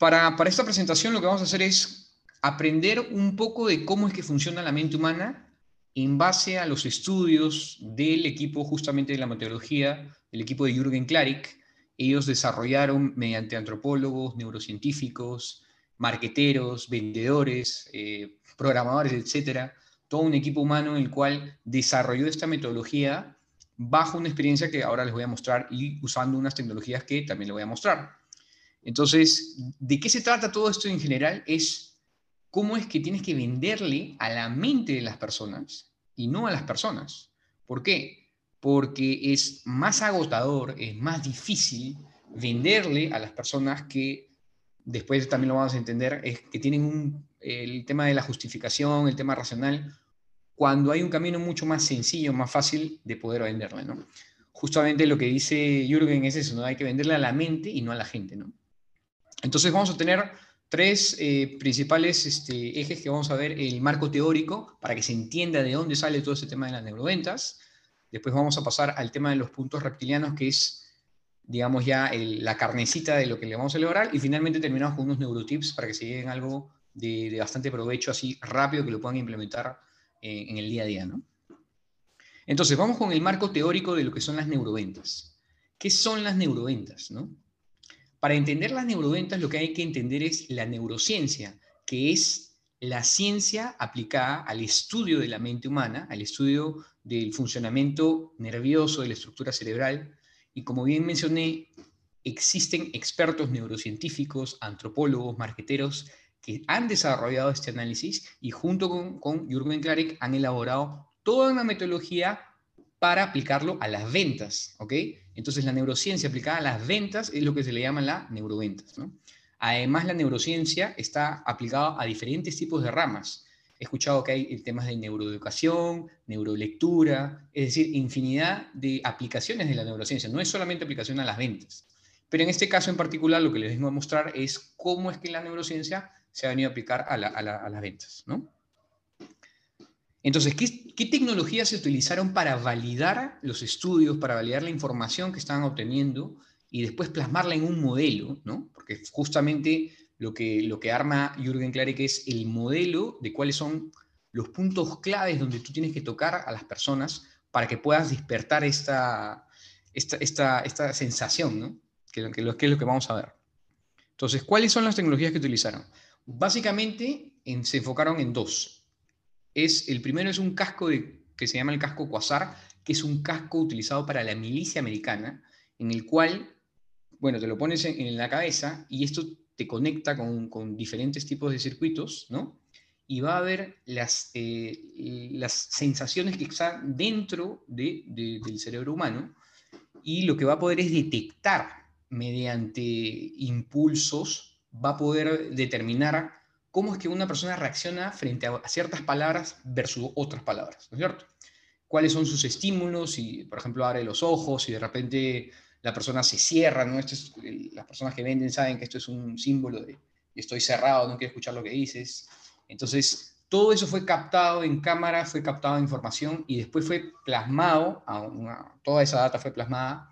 Para, esta presentación lo que vamos a hacer es aprender un poco de cómo es que funciona la mente humana en base a los estudios del equipo justamente de la meteorología, el equipo de Jürgen Klarik. Ellos desarrollaron mediante antropólogos, neurocientíficos, marqueteros, vendedores, eh, programadores, etcétera, todo un equipo humano en el cual desarrolló esta metodología bajo una experiencia que ahora les voy a mostrar y usando unas tecnologías que también les voy a mostrar. Entonces, ¿de qué se trata todo esto en general? Es cómo es que tienes que venderle a la mente de las personas y no a las personas. ¿Por qué? Porque es más agotador, es más difícil venderle a las personas que, después también lo vamos a entender, es que tienen el tema de la justificación, el tema racional, cuando hay un camino mucho más sencillo, más fácil de poder venderle, ¿no? Justamente lo que dice Jürgen es eso, ¿no? Hay que venderle a la mente y no a la gente, ¿no? Entonces vamos a tener tres eh, principales este, ejes que vamos a ver, el marco teórico, para que se entienda de dónde sale todo ese tema de las neuroventas. Después vamos a pasar al tema de los puntos reptilianos, que es, digamos, ya la carnecita de lo que le vamos a elaborar. Y finalmente terminamos con unos neurotips para que se lleven algo de, bastante provecho, así rápido, que lo puedan implementar eh, en el día a día. ¿no? Entonces, vamos con el marco teórico de lo que son las neuroventas. ¿Qué son las neuroventas? ¿no? Para entender las neuroventas lo que hay que entender es la neurociencia, que es la ciencia aplicada al estudio de la mente humana, al estudio del funcionamiento nervioso, de la estructura cerebral. Y como bien mencioné, existen expertos neurocientíficos, antropólogos, marqueteros, que han desarrollado este análisis y junto con, con Jürgen Klarik han elaborado toda una metodología para aplicarlo a las ventas, ¿ok? Entonces la neurociencia aplicada a las ventas es lo que se le llama la neuroventas. Además, la neurociencia está aplicada a diferentes tipos de ramas. He escuchado que hay temas de neuroeducación, neurolectura, es decir, infinidad de aplicaciones de la neurociencia. No es solamente aplicación a las ventas. Pero en este caso en particular, lo que les vengo a mostrar es cómo es que la neurociencia se ha venido a aplicar a, a las ventas, ¿no? Entonces, ¿qué, tecnologías se utilizaron para validar los estudios, para validar la información que estaban obteniendo y después plasmarla en un modelo? ¿no? Porque justamente lo que, lo que arma Jürgen Klarik es el modelo de cuáles son los puntos claves donde tú tienes que tocar a las personas para que puedas despertar esta, esta, esta, esta sensación, ¿no? que, que, que, es lo que vamos a ver. Entonces, ¿cuáles son las tecnologías que utilizaron? Básicamente se enfocaron en dos es, el primero es un casco que se llama el casco Quasar, que es un casco utilizado para la milicia americana, en el cual, bueno, te lo pones en, la cabeza y esto te conecta con, diferentes tipos de circuitos, ¿no? Y va a ver las, eh, las sensaciones que están dentro de, del cerebro humano y lo que va a poder es detectar mediante impulsos, va a poder determinar cómo es que una persona reacciona frente a ciertas palabras versus otras palabras, ¿no es cierto? ¿Cuáles son sus estímulos? Si, por ejemplo, abre los ojos y de repente la persona se cierra, ¿no? las personas que venden saben que esto es un símbolo de estoy cerrado, no quiero escuchar lo que dices. Entonces, todo eso fue captado en cámara, fue captado en información y después fue plasmado, toda esa data fue plasmada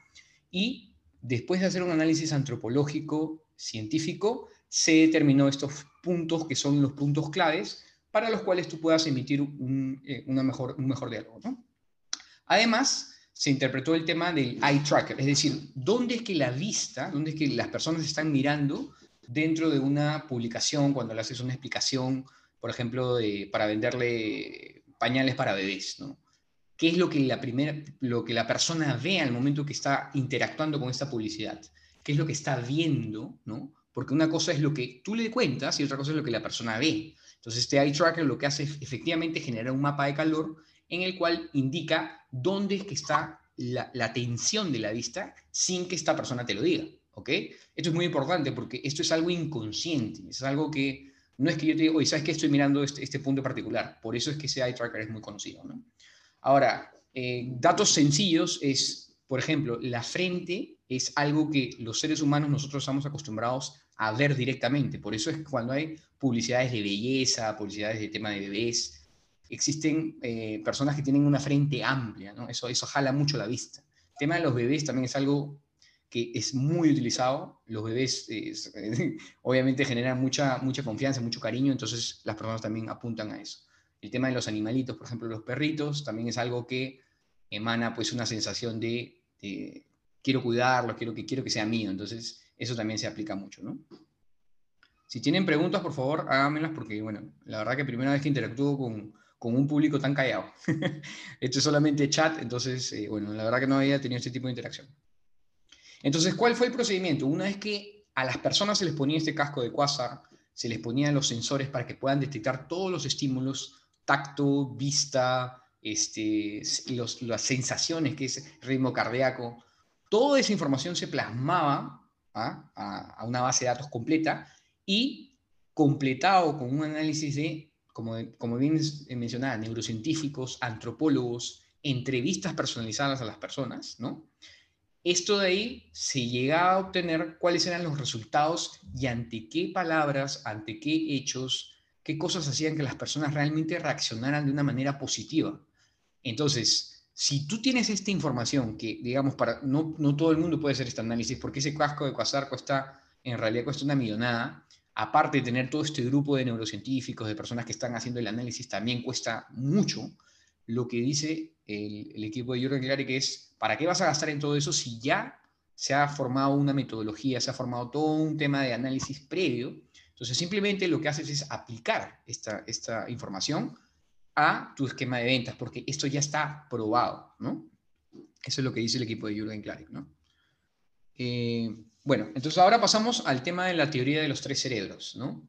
y después de hacer un análisis antropológico, científico, se determinó estos puntos que son los puntos claves para los cuales tú puedas emitir un, eh, mejor, un mejor diálogo. Además, se interpretó el tema del eye tracker, es decir, dónde es que la vista, dónde es que las personas están mirando dentro de una publicación, cuando le haces una explicación, por ejemplo, de, para venderle pañales para bebés, ¿no? ¿Qué es lo que, la primera, lo que la persona ve al momento que está interactuando con esta publicidad? ¿Qué es lo que está viendo, ¿no? Porque una cosa es lo que tú le cuentas y otra cosa es lo que la persona ve. Entonces, este eye tracker lo que hace es efectivamente generar un mapa de calor en el cual indica dónde es que está la, tensión de la vista sin que esta persona te lo diga. ¿ok? Esto es muy importante porque esto es algo inconsciente, es algo que no es que yo te diga, oye, ¿sabes qué? Estoy mirando este, este punto particular. Por eso es que ese eye tracker es muy conocido. ¿no? Ahora, eh, datos sencillos es, por ejemplo, la frente es algo que los seres humanos nosotros estamos acostumbrados a ver directamente. Por eso es cuando hay publicidades de belleza, publicidades de tema de bebés, existen eh, personas que tienen una frente amplia. Eso, eso jala mucho la vista. El tema de los bebés también es algo que es muy utilizado. Los bebés obviamente generan mucha, mucha confianza, mucho cariño, entonces las personas también apuntan a eso. El tema de los animalitos, por ejemplo, los perritos, también es algo que emana pues una sensación de, quiero cuidarlo, quiero que, quiero que sea mío. Entonces, eso también se aplica mucho, ¿no? Si tienen preguntas, por favor, háganmelas porque, bueno, la verdad que primera vez que interactúo con, con un público tan callado. Esto es solamente chat, entonces, eh, bueno, la verdad que no había tenido este tipo de interacción. Entonces, ¿cuál fue el procedimiento? Una vez que a las personas se les ponía este casco de quasar, se les ponían los sensores para que puedan detectar todos los estímulos, tacto, vista, este, las sensaciones, que es ritmo cardíaco, toda esa información se plasmaba ¿ah? a, una base de datos completa y completado con un análisis de, como, como bien mencionaba, neurocientíficos, antropólogos, entrevistas personalizadas a las personas, ¿no? Esto de ahí se llegaba a obtener cuáles eran los resultados y ante qué palabras, ante qué hechos, qué cosas hacían que las personas realmente reaccionaran de una manera positiva. Entonces, si tú tienes esta información, que digamos, para, no, todo el mundo puede hacer este análisis, porque ese casco de Quasar cuesta, en realidad cuesta una millonada, aparte de tener todo este grupo de neurocientíficos, de personas que están haciendo el análisis, también cuesta mucho, lo que dice el, equipo de Jürgen Clary, que es, ¿para qué vas a gastar en todo eso si ya se ha formado una metodología, se ha formado todo un tema de análisis previo? Entonces, simplemente lo que haces es aplicar esta, esta información a tu esquema de ventas, porque esto ya está probado, ¿no? Eso es lo que dice el equipo de Jürgen Klarik, ¿no? Eh, bueno, entonces ahora pasamos al tema de la teoría de los tres cerebros, ¿no?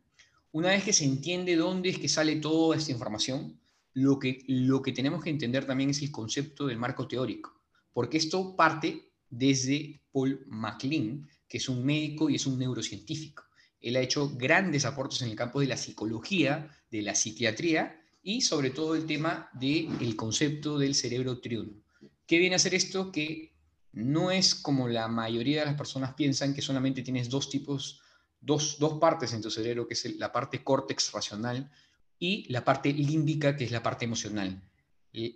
Una vez que se entiende dónde es que sale toda esta información, lo que, lo que tenemos que entender también es el concepto del marco teórico, porque esto parte desde Paul MacLean, que es un médico y es un neurocientífico. Él ha hecho grandes aportes en el campo de la psicología, de la psiquiatría y sobre todo el tema del concepto del cerebro triuno. ¿Qué viene a ser esto? Que no es como la mayoría de las personas piensan que solamente tienes dos tipos, dos, dos partes en tu cerebro, que es la parte córtex racional y la parte límbica, que es la parte emocional.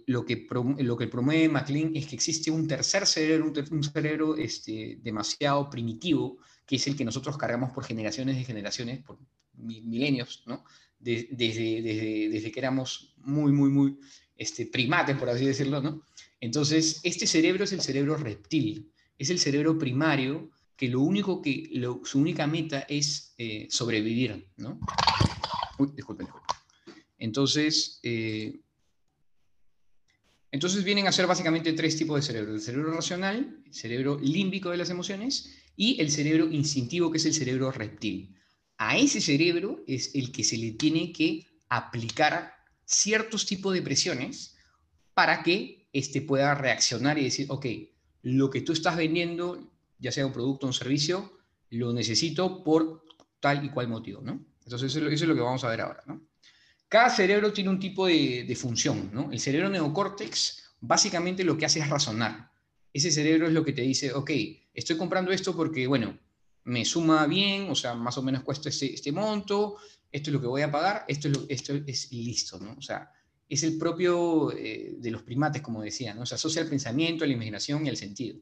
Lo que, lo que promueve MacLean es que existe un tercer cerebro, un, cerebro este, demasiado primitivo, que es el que nosotros cargamos por generaciones de generaciones, por milenios, ¿no? Desde, que éramos muy, muy, muy este, primates, por así decirlo, ¿no? Entonces, este cerebro es el cerebro reptil, es el cerebro primario que lo único que, su única meta es eh, sobrevivir, ¿no? Entonces, eh, entonces vienen a ser básicamente tres tipos de cerebro. El cerebro racional, el cerebro límbico de las emociones y el cerebro instintivo, que es el cerebro reptil a ese cerebro es el que se le tiene que aplicar ciertos tipos de presiones para que éste pueda reaccionar y decir, ok, lo que tú estás vendiendo, ya sea un producto o un servicio, lo necesito por tal y cual motivo, ¿no? Entonces eso, es lo que vamos a ver ahora, ¿no? Cada cerebro tiene un tipo de, de función, ¿no? El cerebro neocórtex básicamente lo que hace es razonar. Ese cerebro es lo que te dice, ok, estoy comprando esto porque, bueno, me suma bien, o sea, más o menos cuesta este, este monto, esto es lo que voy a pagar, esto es, lo, esto es listo, ¿no? O sea, es el propio eh, de los primates, como decía, ¿no? Se asocia al pensamiento, a la imaginación y al sentido.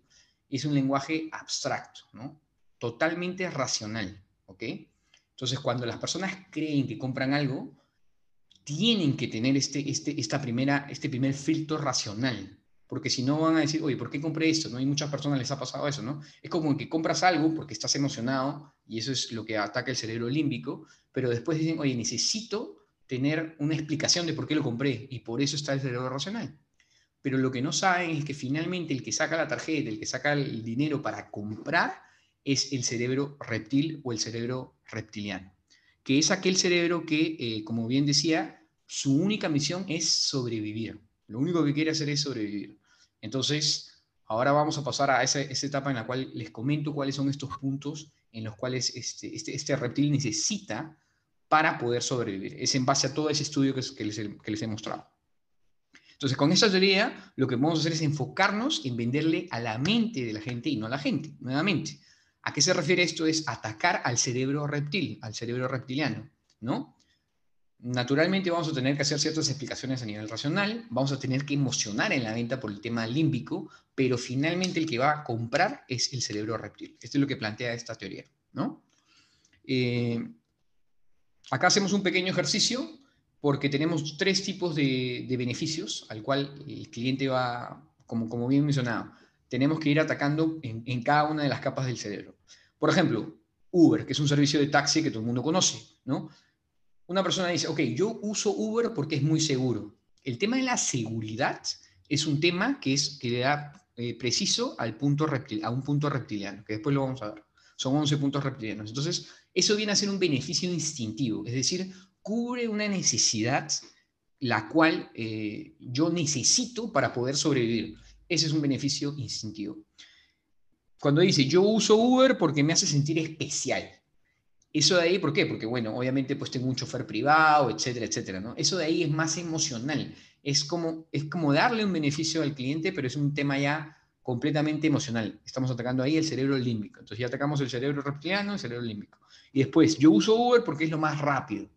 Es un lenguaje abstracto, ¿no? Totalmente racional, ¿ok? Entonces, cuando las personas creen que compran algo, tienen que tener este, este, esta primera, este primer filtro racional, porque si no van a decir, oye, ¿por qué compré esto? ¿No? hay muchas personas les ha pasado eso, ¿no? Es como que compras algo porque estás emocionado y eso es lo que ataca el cerebro límbico, pero después dicen, oye, necesito tener una explicación de por qué lo compré y por eso está el cerebro racional. Pero lo que no saben es que finalmente el que saca la tarjeta, el que saca el dinero para comprar, es el cerebro reptil o el cerebro reptiliano, que es aquel cerebro que, eh, como bien decía, su única misión es sobrevivir. Lo único que quiere hacer es sobrevivir. Entonces, ahora vamos a pasar a esa, etapa en la cual les comento cuáles son estos puntos en los cuales este, este, este, reptil necesita para poder sobrevivir. Es en base a todo ese estudio que, les, he mostrado. Entonces, con esta teoría, lo que a hacer es enfocarnos en venderle a la mente de la gente y no a la gente, nuevamente. ¿A qué se refiere esto? Es atacar al cerebro reptil, al cerebro reptiliano, ¿no? Naturalmente vamos a tener que hacer ciertas explicaciones a nivel racional, vamos a tener que emocionar en la venta por el tema límbico, pero finalmente el que va a comprar es el cerebro reptil. Esto es lo que plantea esta teoría, ¿no? Eh, acá hacemos un pequeño ejercicio porque tenemos tres tipos de, beneficios al cual el cliente va, como, como bien mencionado, tenemos que ir atacando en, en cada una de las capas del cerebro. Por ejemplo, Uber, que es un servicio de taxi que todo el mundo conoce, ¿no? Una persona dice, ok, yo uso Uber porque es muy seguro. El tema de la seguridad es un tema que, es, que le da eh, preciso al punto reptil, a un punto reptiliano, que después lo vamos a ver. Son 11 puntos reptilianos. Entonces, eso viene a ser un beneficio instintivo, es decir, cubre una necesidad la cual eh, yo necesito para poder sobrevivir. Ese es un beneficio instintivo. Cuando dice, yo uso Uber porque me hace sentir especial. Eso de ahí, ¿por qué? Porque, bueno, obviamente pues tengo un chofer privado, etcétera, etcétera, ¿no? Eso de ahí es más emocional. Es como, es como darle un beneficio al cliente, pero es un tema ya completamente emocional. Estamos atacando ahí el cerebro límbico. Entonces ya atacamos el cerebro reptiliano, el cerebro límbico. Y después, yo uso Uber porque es lo más rápido.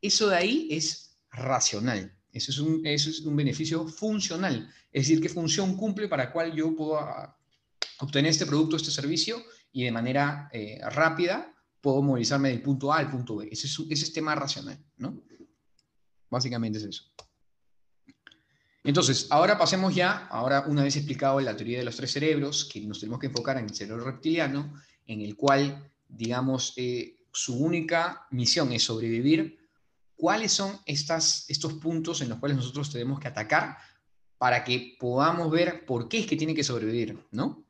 Eso de ahí es racional. Eso es un, eso es un beneficio funcional. Es decir, qué función cumple para cual yo puedo ah, obtener este producto, este servicio y de manera eh, rápida puedo movilizarme del punto A al punto B. Ese es, ese tema racional, ¿no? Básicamente es eso. Entonces, ahora pasemos ya, ahora una vez explicado la teoría de los tres cerebros, que nos tenemos que enfocar en el cerebro reptiliano, en el cual, digamos, eh, su única misión es sobrevivir, ¿cuáles son estas, estos puntos en los cuales nosotros tenemos que atacar para que podamos ver por qué es que tiene que sobrevivir, ¿no?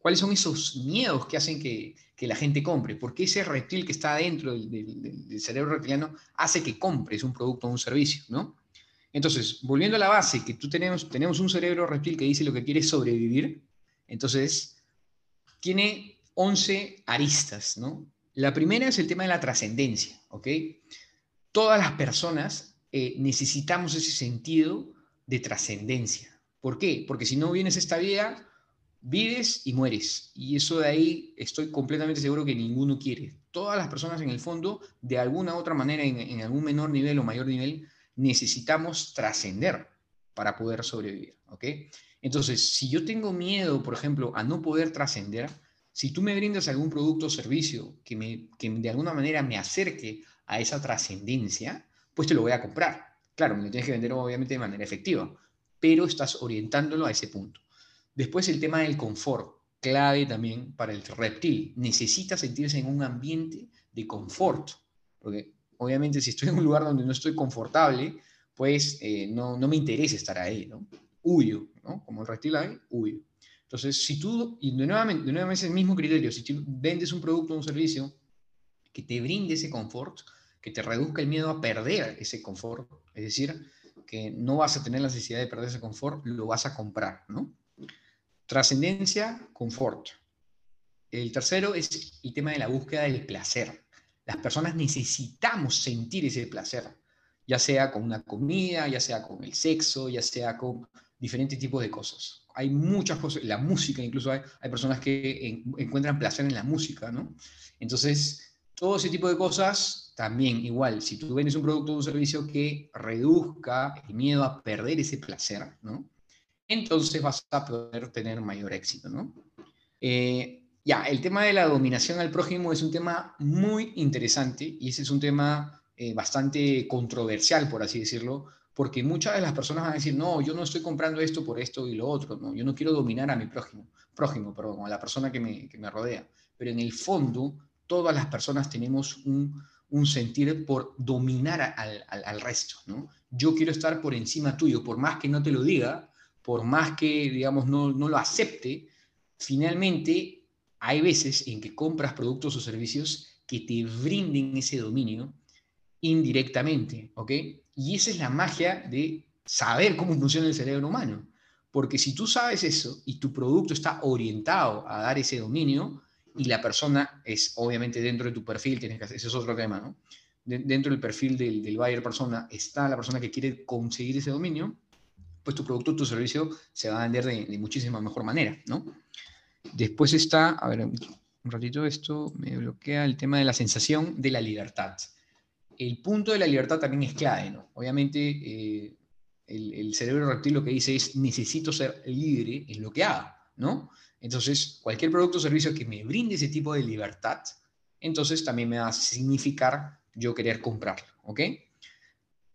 ¿Cuáles son esos miedos que hacen que, la gente compre? ¿Por qué ese reptil que está dentro del, cerebro reptiliano hace que compres un producto o un servicio? ¿no? Entonces, volviendo a la base, que tú tenemos, tenemos un cerebro reptil que dice lo que quiere sobrevivir, entonces tiene 11 aristas. ¿no? La primera es el tema de la trascendencia. ¿ok? Todas las personas eh, necesitamos ese sentido de trascendencia. ¿Por qué? Porque si no vienes esta vida vives y mueres. Y eso de ahí estoy completamente seguro que ninguno quiere. Todas las personas en el fondo, de alguna u otra manera, en, algún menor nivel o mayor nivel, necesitamos trascender para poder sobrevivir. ¿ok? Entonces, si yo tengo miedo, por ejemplo, a no poder trascender, si tú me brindas algún producto o servicio que, me, que de alguna manera me acerque a esa trascendencia, pues te lo voy a comprar. Claro, me lo tienes que vender obviamente de manera efectiva, pero estás orientándolo a ese punto. Después el tema del confort, clave también para el reptil. Necesita sentirse en un ambiente de confort, porque obviamente si estoy en un lugar donde no estoy confortable, pues eh, no, no, me interesa estar ahí, ¿no? Huyo, ¿no? Como el reptil ahí, huyo. Entonces, si tú, y de nuevamente, de nuevamente es el mismo criterio, si tú vendes un producto o un servicio que te brinde ese confort, que te reduzca el miedo a perder ese confort, es decir, que no vas a tener la necesidad de perder ese confort, lo vas a comprar, ¿no? Trascendencia, confort. El tercero es el tema de la búsqueda del placer. Las personas necesitamos sentir ese placer, ya sea con una comida, ya sea con el sexo, ya sea con diferentes tipos de cosas. Hay muchas cosas, la música incluso hay, personas que encuentran placer en la música, ¿no? Entonces, todo ese tipo de cosas, también igual, si tú vendes un producto o un servicio que reduzca el miedo a perder ese placer, ¿no? Entonces vas a poder tener mayor éxito, ¿no? Eh, ya, el tema de la dominación al prójimo es un tema muy interesante y ese es un tema eh, bastante controversial, por así decirlo, porque muchas de las personas van a decir, no, yo no estoy comprando esto por esto y lo otro, no, yo no quiero dominar a mi prójimo, prójimo, perdón, a la persona que me, que me rodea. Pero en el fondo, todas las personas tenemos un, un sentir por dominar al, al, al resto, ¿no? Yo quiero estar por encima tuyo, por más que no te lo diga, por más que, digamos, no, lo acepte, finalmente hay veces en que compras productos o servicios que te brinden ese dominio indirectamente, ¿ok? Y esa es la magia de saber cómo funciona el cerebro humano. Porque si tú sabes eso y tu producto está orientado a dar ese dominio y la persona es obviamente dentro de tu perfil, tienes que ese es otro tema, ¿no? dentro del perfil del, del buyer persona está la persona que quiere conseguir ese dominio, pues tu producto, tu servicio se va a vender de, muchísima mejor manera, ¿no? Después está, a ver, un ratito esto me bloquea el tema de la sensación de la libertad. el punto de la libertad también es clave, ¿no? Obviamente, eh, el, el, cerebro reptil lo que dice es, necesito ser libre en lo que haga, ¿no? Entonces, cualquier producto o servicio que me brinde ese tipo de libertad, entonces también me va a significar yo querer comprarlo, ¿ok?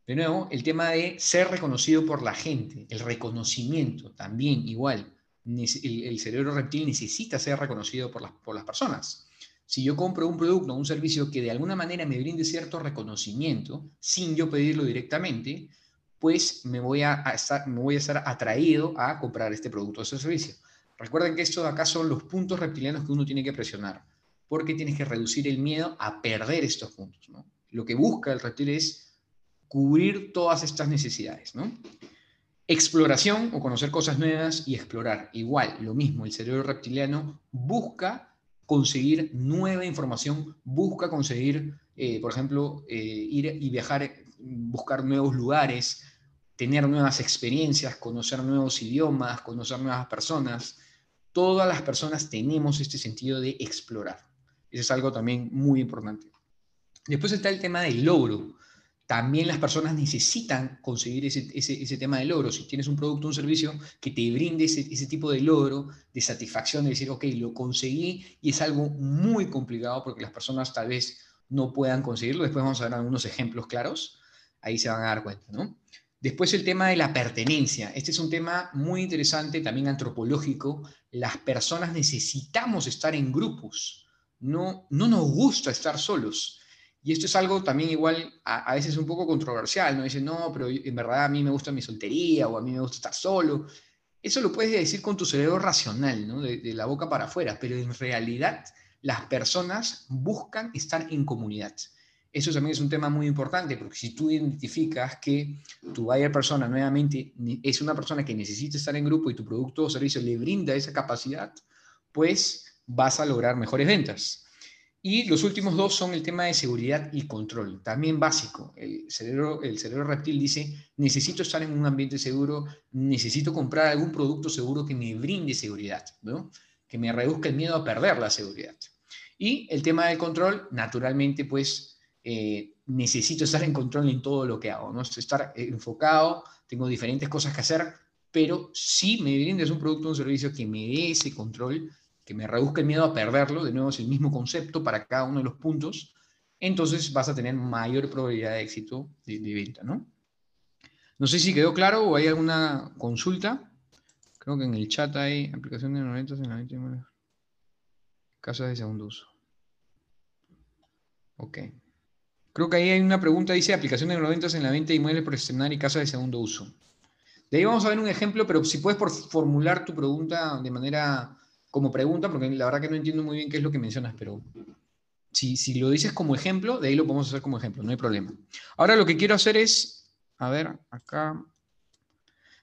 De nuevo, el tema de ser reconocido por la gente, el reconocimiento también igual. El, cerebro reptil necesita ser reconocido por las, por las personas. Si yo compro un producto o un servicio que de alguna manera me brinde cierto reconocimiento, sin yo pedirlo directamente, pues me voy a, estar, me voy a estar atraído a comprar este producto o ese servicio. Recuerden que estos acá son los puntos reptilianos que uno tiene que presionar, porque tienes que reducir el miedo a perder estos puntos. Lo que busca el reptil es cubrir todas estas necesidades. ¿no? Exploración o conocer cosas nuevas y explorar. Igual, lo mismo, el cerebro reptiliano busca conseguir nueva información, busca conseguir, eh, por ejemplo, eh, ir y viajar, buscar nuevos lugares, tener nuevas experiencias, conocer nuevos idiomas, conocer nuevas personas. Todas las personas tenemos este sentido de explorar. Eso es algo también muy importante. Después está el tema del logro también las personas necesitan conseguir ese, tema de logro. Si tienes un producto o un servicio que te brinde ese, tipo de logro, de satisfacción, de decir, ok, lo conseguí y es algo muy complicado porque las personas tal vez no puedan conseguirlo. Después vamos a ver algunos ejemplos claros. Ahí se van a dar cuenta, ¿no? Después el tema de la pertenencia. Este es un tema muy interesante, también antropológico. Las personas necesitamos estar en grupos. No, no nos gusta estar solos. Y esto es algo también igual a, veces un poco controversial, ¿no? Dicen, no, pero en verdad a mí me gusta mi soltería o a mí me gusta estar solo. Eso lo puedes decir con tu cerebro racional, ¿no? De, la boca para afuera, pero en realidad las personas buscan estar en comunidad. Eso también es un tema muy importante, porque si tú identificas que tu buyer persona nuevamente es una persona que necesita estar en grupo y tu producto o servicio le brinda esa capacidad, pues vas a lograr mejores ventas. Y los últimos dos son el tema de seguridad y control, también básico. El cerebro, el cerebro reptil dice, necesito estar en un ambiente seguro, necesito comprar algún producto seguro que me brinde seguridad, ¿no? que me reduzca el miedo a perder la seguridad. Y el tema del control, naturalmente, pues eh, necesito estar en control en todo lo que hago, ¿no? estar enfocado, tengo diferentes cosas que hacer, pero si me brindes un producto o un servicio que me dé ese control, que me reduzca el miedo a perderlo, de nuevo es el mismo concepto para cada uno de los puntos, entonces vas a tener mayor probabilidad de éxito de, venta, ¿no? No sé si quedó claro o hay alguna consulta. Creo que en el chat hay aplicación de 90 en la venta Casas de segundo uso. Ok. Creo que ahí hay una pregunta, dice aplicación de 90 en la venta de inmuebles por estrenar y casas de segundo uso. De ahí vamos a ver un ejemplo, pero si puedes por formular tu pregunta de manera como pregunta, porque la verdad que no entiendo muy bien qué es lo que mencionas, pero si, si lo dices como ejemplo, de ahí lo podemos hacer como ejemplo, no hay problema. Ahora lo que quiero hacer es, a ver, acá,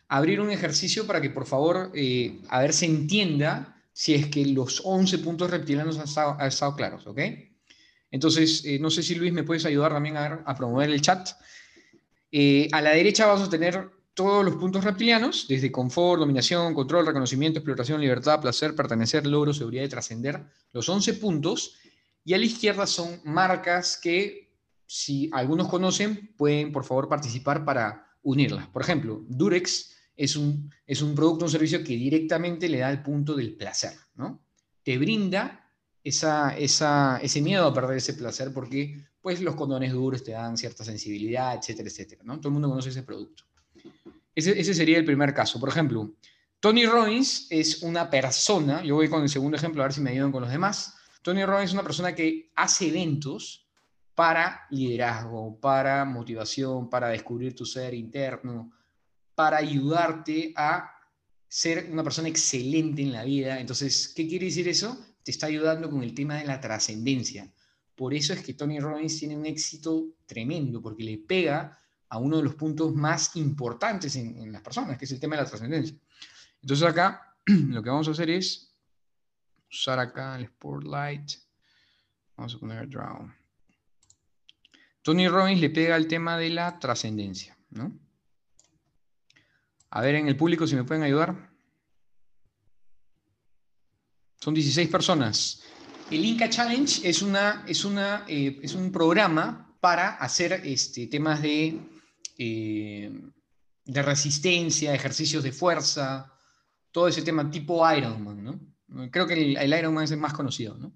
abrir un ejercicio para que por favor, eh, a ver, se entienda si es que los 11 puntos reptilianos han estado, claros, ¿ok? Entonces, eh, no sé si Luis me puedes ayudar también a, promover el chat. Eh, a la derecha vamos a tener todos los puntos reptilianos, desde confort, dominación, control, reconocimiento, exploración, libertad, placer, pertenecer, logro, seguridad y trascender, los 11 puntos, y a la izquierda son marcas que, si algunos conocen, pueden por favor participar para unirlas. Por ejemplo, Durex es un, es un producto, un servicio que directamente le da el punto del placer, ¿no? Te brinda esa, esa, ese miedo a perder ese placer porque pues los condones duros te dan cierta sensibilidad, etcétera, etcétera, ¿no? Todo el mundo conoce ese producto. Ese, sería el primer caso. Por ejemplo, Tony Robbins es una persona, yo voy con el segundo ejemplo a ver si me ayudan con los demás. Tony Robbins es una persona que hace eventos para liderazgo, para motivación, para descubrir tu ser interno, para ayudarte a ser una persona excelente en la vida. Entonces, ¿qué quiere decir eso? Te está ayudando con el tema de la trascendencia. Por eso es que Tony Robbins tiene un éxito tremendo, porque le pega a uno de los puntos más importantes en, las personas, que es el tema de la trascendencia. Entonces acá lo que vamos a hacer es usar acá el Spotlight. Vamos a poner Draw. Tony Robbins le pega al tema de la trascendencia, ¿no? A ver en el público si me pueden ayudar. Son 16 personas. El Inca Challenge es, una, es, una, eh, es un programa para hacer este, temas de, eh, de resistencia, ejercicios de fuerza, todo ese tema tipo Ironman, ¿no? Creo que el, el Ironman es el más conocido, ¿no?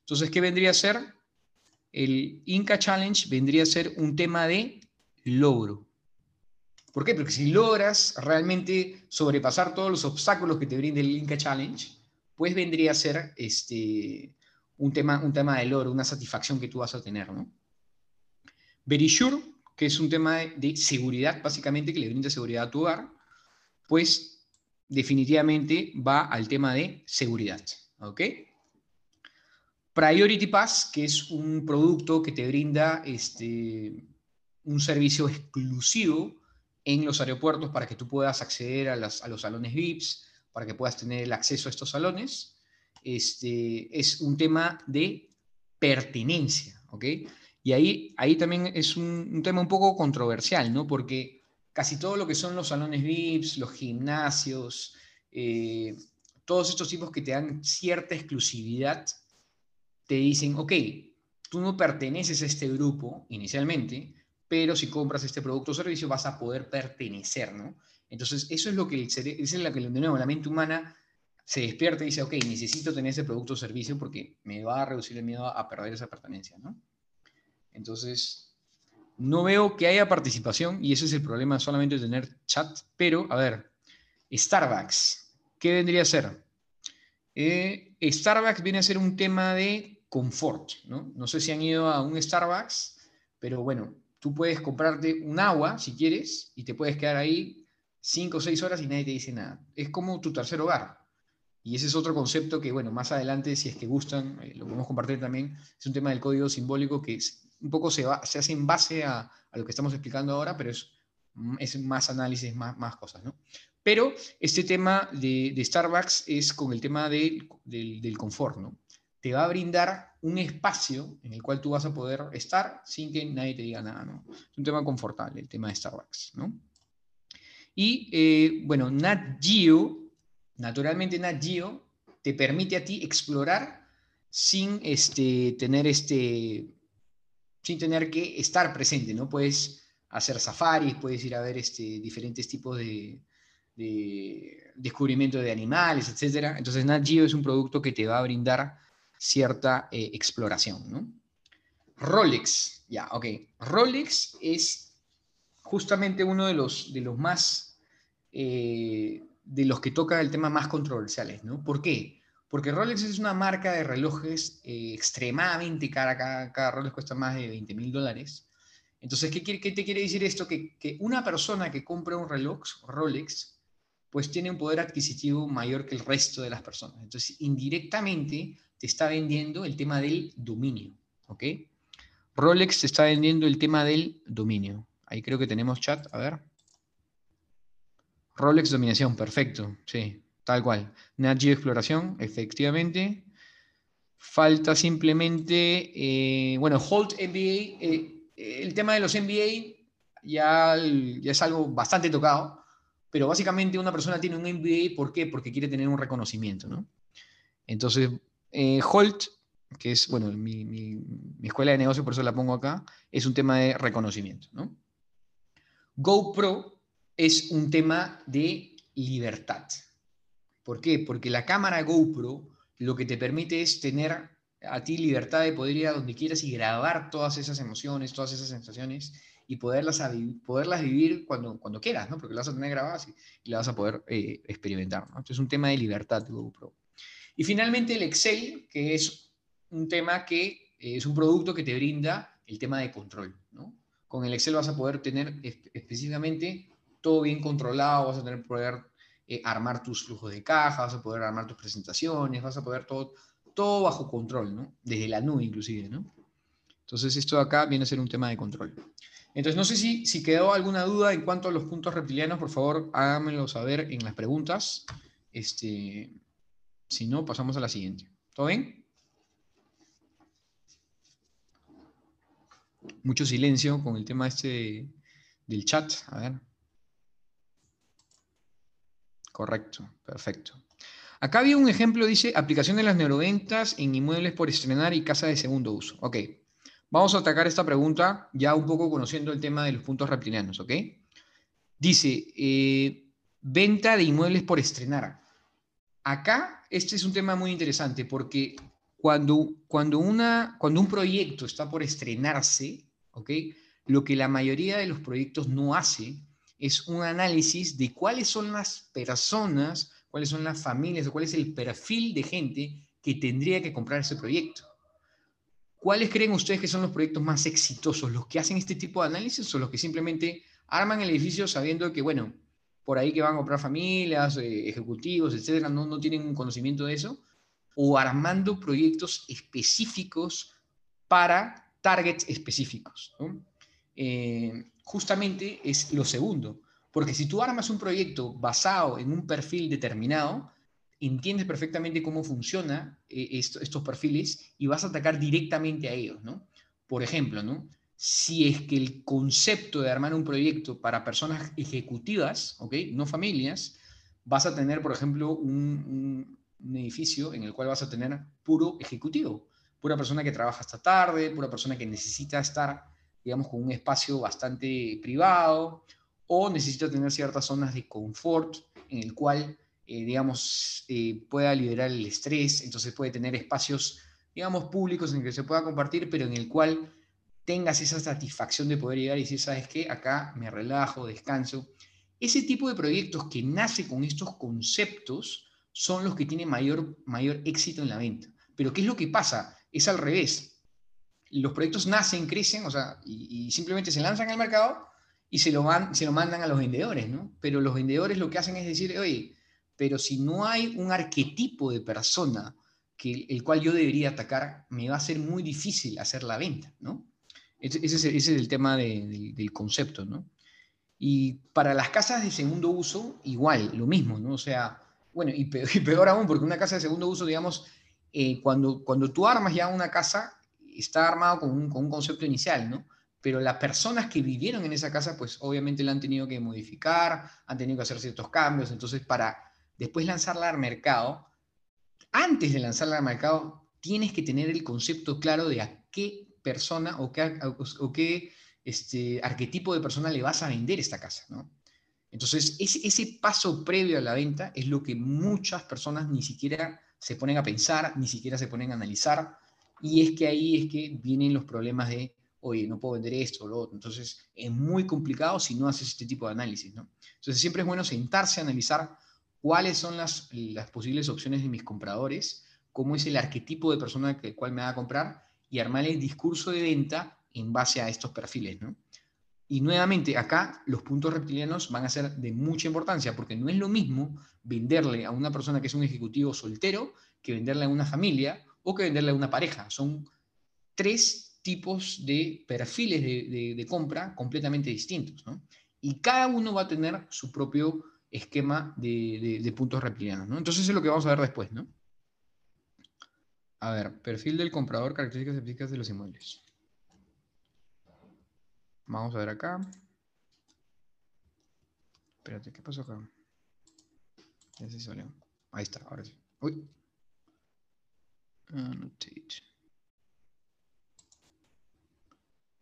Entonces, ¿qué vendría a ser? El Inca Challenge vendría a ser un tema de logro. ¿Por qué? Porque si logras realmente sobrepasar todos los obstáculos que te brinda el Inca Challenge, pues vendría a ser este, un, tema, un tema de logro, una satisfacción que tú vas a tener, ¿no? Verisure, que es un tema de, seguridad, básicamente, que le brinda seguridad a tu hogar, pues definitivamente va al tema de seguridad, ¿ok? Priority Pass, que es un producto que te brinda este, un servicio exclusivo en los aeropuertos para que tú puedas acceder a, los salones VIPs, para que puedas tener el acceso a estos salones. Este, es un tema de pertenencia, ¿ok? Y ahí, ahí también es un, tema un poco controversial, ¿no? Porque casi todo lo que son los salones VIPs, los gimnasios, eh, todos estos tipos que te dan cierta exclusividad, te dicen, ok, tú no perteneces a este grupo inicialmente, pero si compras este producto o servicio vas a poder pertenecer, ¿no? Entonces, eso es lo que es la que de nuevo, la mente humana se despierta y dice, ok, necesito tener ese producto o servicio porque me va a reducir el miedo a perder esa pertenencia, ¿no? Entonces, no veo que haya participación y ese es el problema solamente tener chat, pero, a ver, Starbucks, ¿qué vendría a ser? Eh, Starbucks viene a ser un tema de confort, ¿no? No sé si han ido a un Starbucks, pero bueno, tú puedes comprarte un agua si quieres y te puedes quedar ahí cinco o seis horas y nadie te dice nada. Es como tu tercer hogar. Y ese es otro concepto que, bueno, más adelante, si es que gustan, eh, lo podemos compartir también. Es un tema del código simbólico que un poco se, va, se hace en base a, lo que estamos explicando ahora, pero es, es más análisis, más, más cosas, ¿no? Pero este tema de, Starbucks es con el tema del, del confort, ¿no? te va a brindar un espacio en el cual tú vas a poder estar sin que nadie te diga nada, ¿no? Es un tema confortable, el tema de Starbucks, ¿no? Y, eh, bueno, Nat Geo, naturalmente Nat Geo te permite a ti explorar sin este, tener este, sin tener que estar presente, ¿no? Puedes hacer safaris, puedes ir a ver este, diferentes tipos de, de descubrimiento de animales, etc. Entonces, Nat es un producto que te va a brindar cierta eh, exploración, ¿no? Rolex, ya, ok. Rolex es justamente uno de los, de los más, eh, de los que toca el tema más controversiales, ¿no? ¿Por qué? Porque Rolex es una marca de relojes eh, extremadamente cara, cada, cada, Rolex cuesta más de 20 mil dólares. Entonces, ¿qué, ¿qué, te quiere decir esto? Que, que una persona que compra un reloj Rolex, pues tiene un poder adquisitivo mayor que el resto de las personas. Entonces, indirectamente, te está vendiendo el tema del dominio, ¿ok? Rolex te está vendiendo el tema del dominio. Ahí creo que tenemos chat, a ver. Rolex dominación, perfecto, sí, tal cual. Nat exploración, efectivamente. Falta simplemente, eh, bueno, Holt MBA, eh, el tema de los MBA ya, es algo bastante tocado, pero básicamente una persona tiene un MBA, ¿por qué? Porque quiere tener un reconocimiento, ¿no? Entonces, eh, Holt, que es, bueno, mi, escuela de negocio, por eso la pongo acá, es un tema de reconocimiento. ¿no? GoPro es un tema de libertad. ¿Por qué? Porque la cámara GoPro lo que te permite es tener a ti libertad de poder ir a donde quieras y grabar todas esas emociones, todas esas sensaciones y poderlas, poderlas vivir cuando, cuando quieras, ¿no? Porque las vas a tener grabadas y, las vas a poder eh, experimentar. Entonces es un tema de libertad de GoPro. Y finalmente el Excel, que es un tema que eh, es un producto que te brinda el tema de control. Con el Excel vas a poder tener específicamente todo bien controlado, vas a tener poder eh, armar tus flujos de caja, vas a poder armar tus presentaciones, vas a poder todo, todo bajo control, ¿no? desde la nube inclusive. ¿no? Entonces esto de acá viene a ser un tema de control. Entonces no sé si, si quedó alguna duda en cuanto a los puntos reptilianos, por favor háganmelo saber en las preguntas. Este, si no, pasamos a la siguiente. ¿Todo bien? Mucho silencio con el tema este del chat. A ver. Correcto, perfecto. Acá había un ejemplo, dice, aplicación de las neuroventas en inmuebles por estrenar y casa de segundo uso. Ok. Vamos a atacar esta pregunta ya un poco conociendo el tema de los puntos reptilianos, ¿ok? Dice, eh, venta de inmuebles por estrenar. Acá, este es un tema muy interesante porque cuando, cuando, una, cuando un proyecto está por estrenarse, ¿ok? Lo que la mayoría de los proyectos no hace es un análisis de cuáles son las personas, cuáles son las familias o cuál es el perfil de gente que tendría que comprar ese proyecto. ¿Cuáles creen ustedes que son los proyectos más exitosos? ¿Los que hacen este tipo de análisis o los que simplemente arman el edificio sabiendo que, bueno, por ahí que van a comprar familias, eh, ejecutivos, etcétera, no, no tienen un conocimiento de eso? ¿O armando proyectos específicos para targets específicos? Eh, justamente es lo segundo. Porque si tú armas un proyecto basado en un perfil determinado, entiendes perfectamente cómo funciona eh, estos perfiles y vas a atacar directamente a ellos, ¿no? Por ejemplo, ¿no? Si es que el concepto de armar un proyecto para personas ejecutivas, ¿ok? No familias, vas a tener, por ejemplo, un, un edificio en el cual vas a tener puro ejecutivo, pura persona que trabaja hasta tarde, pura persona que necesita estar, digamos, con un espacio bastante privado o necesita tener ciertas zonas de confort en el cual eh, digamos, eh, pueda liberar el estrés, entonces puede tener espacios, digamos, públicos en que se pueda compartir, pero en el cual tengas esa satisfacción de poder llegar y decir, ¿sabes qué? Acá me relajo, descanso. Ese tipo de proyectos que nace con estos conceptos son los que tienen mayor, mayor éxito en la venta. Pero ¿qué es lo que pasa? Es al revés. Los proyectos nacen, crecen, o sea, y, simplemente se lanzan al mercado y se lo, van, se lo mandan a los vendedores, ¿no? Pero los vendedores lo que hacen es decir, oye, pero si no hay un arquetipo de persona que, el cual yo debería atacar, me va a ser muy difícil hacer la venta, ¿no? Ese, es, el tema del concepto, ¿no? Y para las casas de segundo uso, igual, lo mismo, ¿no? O sea, bueno, y peor, aún, porque una casa de segundo uso, digamos, eh, cuando, cuando tú armas ya una casa, está armado con un, con un concepto inicial, ¿no? pero las personas que vivieron en esa casa, pues obviamente la han tenido que modificar, han tenido que hacer ciertos cambios, entonces para después lanzarla al mercado, antes de lanzarla al mercado, tienes que tener el concepto claro de a qué persona o qué, o qué este, arquetipo de persona le vas a vender esta casa, ¿no? Entonces, ese, ese paso previo a la venta es lo que muchas personas ni siquiera se ponen a pensar, ni siquiera se ponen a analizar, y es que ahí es que vienen los problemas de, oye, no puedo vender esto o lo otro. Entonces, es muy complicado si no haces este tipo de análisis, ¿no? Entonces, siempre es bueno sentarse a analizar cuáles son las, las posibles opciones de mis compradores, cómo es el arquetipo de persona que cual me va a comprar y armar el discurso de venta en base a estos perfiles, ¿no? Y nuevamente, acá los puntos reptilianos van a ser de mucha importancia porque no es lo mismo venderle a una persona que es un ejecutivo soltero que venderle a una familia o que venderle a una pareja. Son tres tipos de perfiles de, compra completamente distintos. Y cada uno va a tener su propio esquema de, puntos reptilianos, ¿no? Entonces es lo que vamos a ver después, ¿no? A ver, perfil del comprador, características específicas de los inmuebles. Vamos a ver acá. Espérate, ¿qué pasó acá? Ya se salió. Ahí está, ahora sí. Uy. Annotate.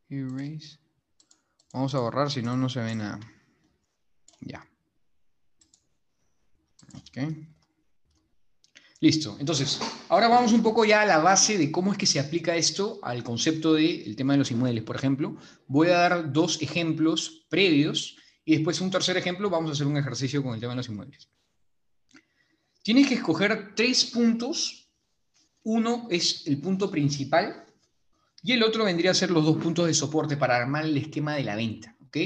Erase. Vamos a borrar, si no, no se ve nada. Ya. Listo. Entonces, ahora vamos un poco ya a la base de cómo es que se aplica esto al concepto del tema de los inmuebles. Por ejemplo, voy a dar dos ejemplos previos y después un tercer ejemplo vamos a hacer un ejercicio con el tema de los inmuebles. Tienes que escoger tres puntos. Uno es el punto principal y el otro vendría a ser los dos puntos de soporte para armar el esquema de la venta. ¿ok?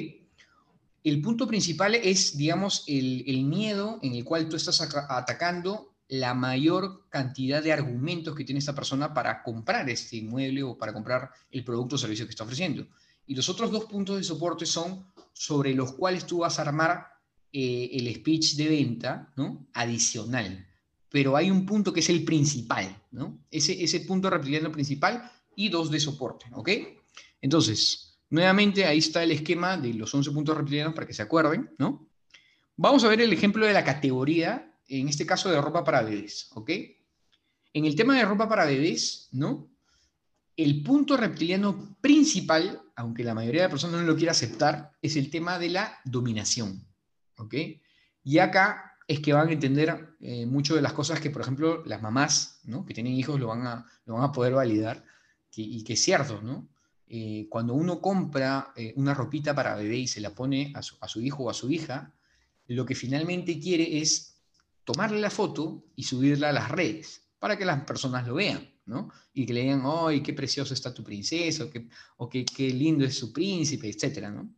el punto principal es, digamos, el, miedo en el cual tú estás atacando la mayor cantidad de argumentos que tiene esta persona para comprar este inmueble o para comprar el producto o servicio que está ofreciendo. Y los otros dos puntos de soporte son sobre los cuales tú vas a armar eh, el speech de venta ¿no? adicional. Pero hay un punto que es el principal, ¿no? Ese, ese punto reptiliano principal y dos de soporte, ¿ok? Entonces, Nuevamente, ahí está el esquema de los 11 puntos reptilianos para que se acuerden, ¿no? Vamos a ver el ejemplo de la categoría, en este caso de ropa para bebés, ¿ok? En el tema de ropa para bebés, ¿no? el punto reptiliano principal, aunque la mayoría de personas no lo quiera aceptar, es el tema de la dominación. ¿ok? Y acá es que van a entender eh, mucho de las cosas que, por ejemplo, las mamás ¿no? que tienen hijos lo van a, lo van a poder validar, y que es cierto, ¿no? Eh, cuando uno compra eh, una ropita para bebé y se la pone a su, a su hijo o a su hija, lo que finalmente quiere es tomarle la foto y subirla a las redes para que las personas lo vean, ¿no? Y que le digan, ¡ay, qué precioso está tu princesa! O, qué, o qué, qué, lindo es su príncipe, etcétera, ¿no?